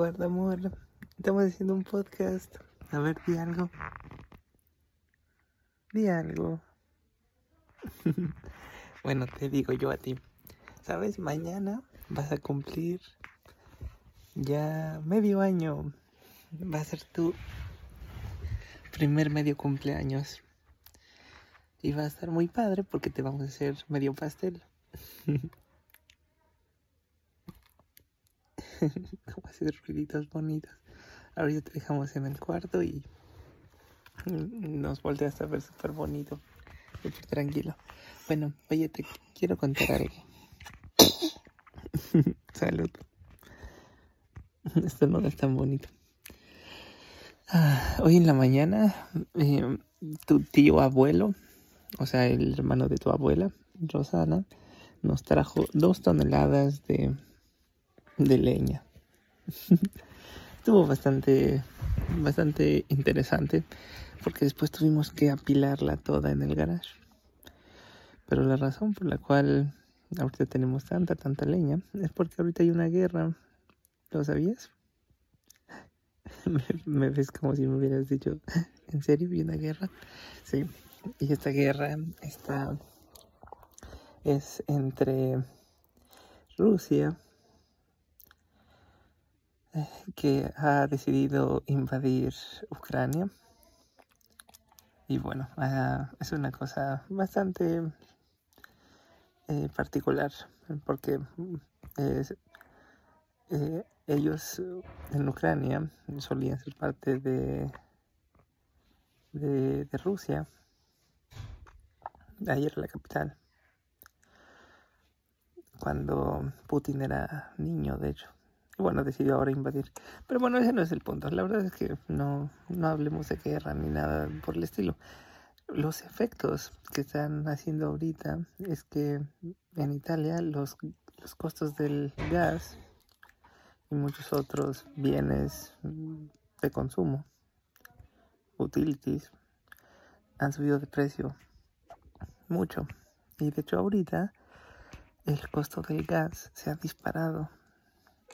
Guarda amor, estamos haciendo un podcast. A ver, di algo. Di algo. bueno, te digo yo a ti. ¿Sabes? Mañana vas a cumplir ya medio año. Va a ser tu primer medio cumpleaños. Y va a estar muy padre porque te vamos a hacer medio pastel. como hacer ruiditos bonitos. Ahorita te dejamos en el cuarto y nos volteas a ver súper bonito, súper tranquilo. Bueno, oye, te quiero contar algo. Salud. Esto no es tan bonito. Ah, hoy en la mañana, eh, tu tío abuelo, o sea, el hermano de tu abuela, Rosana, nos trajo dos toneladas de de leña. Estuvo bastante, bastante interesante porque después tuvimos que apilarla toda en el garage. Pero la razón por la cual ahorita tenemos tanta, tanta leña es porque ahorita hay una guerra. ¿Lo sabías? me, ves como si me hubieras dicho, ¿en serio hay una guerra? Sí, y esta guerra está es entre Rusia que ha decidido invadir Ucrania. Y bueno, ah, es una cosa bastante eh, particular porque eh, ellos en Ucrania solían ser parte de, de, de Rusia. Ayer la capital. Cuando Putin era niño, de hecho bueno, decidió ahora invadir. Pero bueno, ese no es el punto. La verdad es que no, no hablemos de guerra ni nada por el estilo. Los efectos que están haciendo ahorita es que en Italia los, los costos del gas y muchos otros bienes de consumo, utilities, han subido de precio mucho. Y de hecho ahorita el costo del gas se ha disparado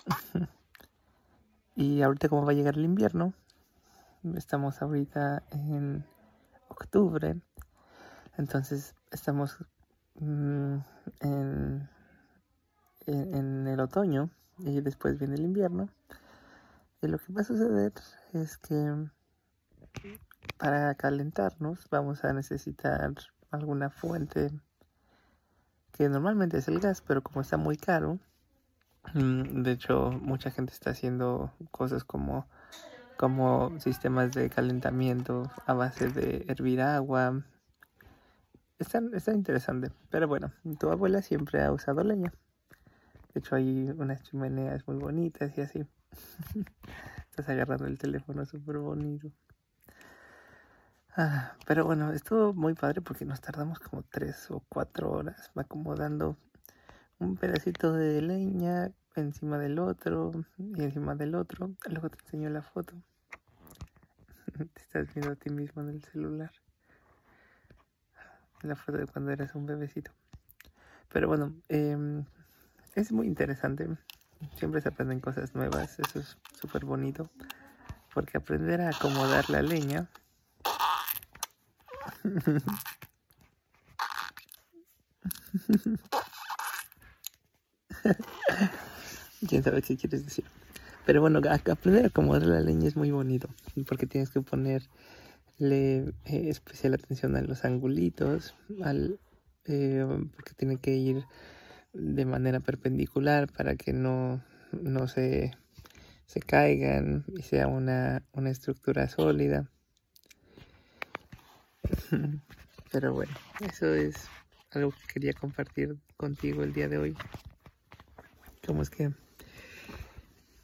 y ahorita como va a llegar el invierno, estamos ahorita en octubre, entonces estamos mm, en, en, el otoño y después viene el invierno. Y lo que va a suceder es que para calentarnos vamos a necesitar alguna fuente que normalmente es el gas, pero como está muy caro, de hecho, mucha gente está haciendo cosas como, como sistemas de calentamiento a base de hervir agua. Está, está interesante. Pero bueno, tu abuela siempre ha usado leña. De hecho, hay unas chimeneas muy bonitas y así. Estás agarrando el teléfono súper bonito. Ah, pero bueno, estuvo muy padre porque nos tardamos como tres o cuatro horas acomodando un pedacito de leña encima del otro y encima del otro. Luego te enseño la foto. te estás viendo a ti mismo en el celular. La foto de cuando eras un bebecito. Pero bueno, em, es muy interesante. Siempre se aprenden cosas nuevas. Eso es súper bonito. Porque aprender a acomodar la leña quién sabe qué quieres decir. Pero bueno, aprender a acomodar la leña es muy bonito, porque tienes que ponerle eh, especial atención a los angulitos, al, eh, porque tiene que ir de manera perpendicular para que no, no se, se caigan y sea una, una estructura sólida. Pero bueno, eso es algo que quería compartir contigo el día de hoy. ¿Cómo es que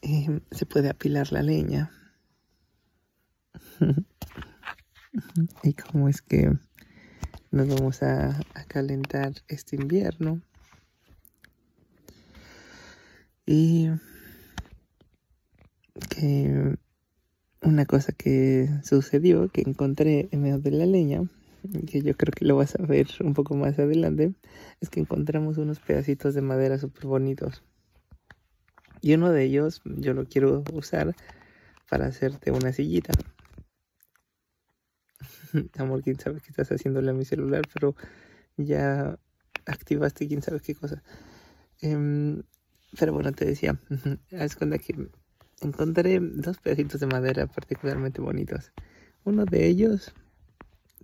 eh, se puede apilar la leña? y cómo es que nos vamos a, calentar este invierno. Y que una cosa que sucedió, que encontré en medio de la leña, que yo creo que lo vas a ver un poco más adelante, es que encontramos unos pedacitos de madera súper bonitos Y uno de ellos yo lo quiero usar para hacerte una sillita. Amor, quién sabe qué estás haciéndole a mi celular, pero ya activaste quién sabe qué cosa. Em, pero bueno, te decía, es cuando que encontré dos pedacitos de madera particularmente bonitos. Uno de ellos,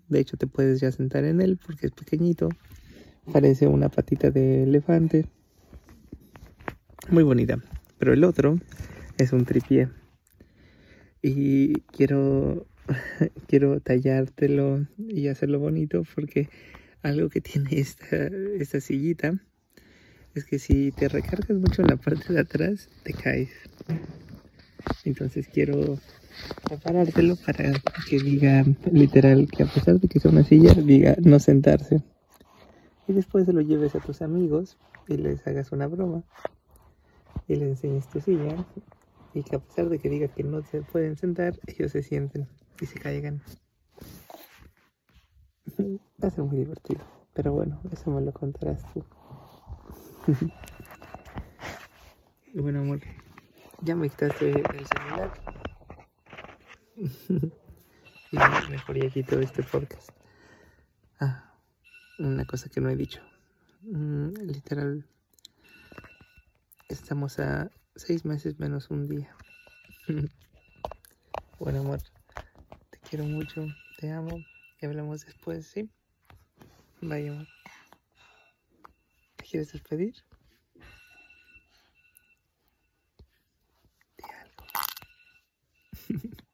de hecho te puedes ya sentar en él porque es pequeñito. Parece una patita de elefante. Muy bonita. Pero el otro es un tripié. Y quiero, quiero tallártelo y hacerlo bonito porque algo que tiene esta, esta sillita es que si te recargas mucho en la parte de atrás, te caes. Entonces quiero preparártelo para que diga literal que a pesar de que es una silla, diga no sentarse. Y después se lo lleves a tus amigos y les hagas una broma y les enseñes tu silla y que a pesar de que diga que no se pueden sentar, ellos se sienten y se caigan. Va a ser muy divertido, pero bueno, eso me lo contarás tú. bueno, amor, ya me quitaste el celular. y mejor ya quito este podcast. Ah, una cosa que no he dicho. Mm, literal, estamos a seis meses menos un día. bueno, amor, te quiero mucho, te amo y hablamos después, ¿sí? Bye, amor. ¿Te quieres despedir? Di algo.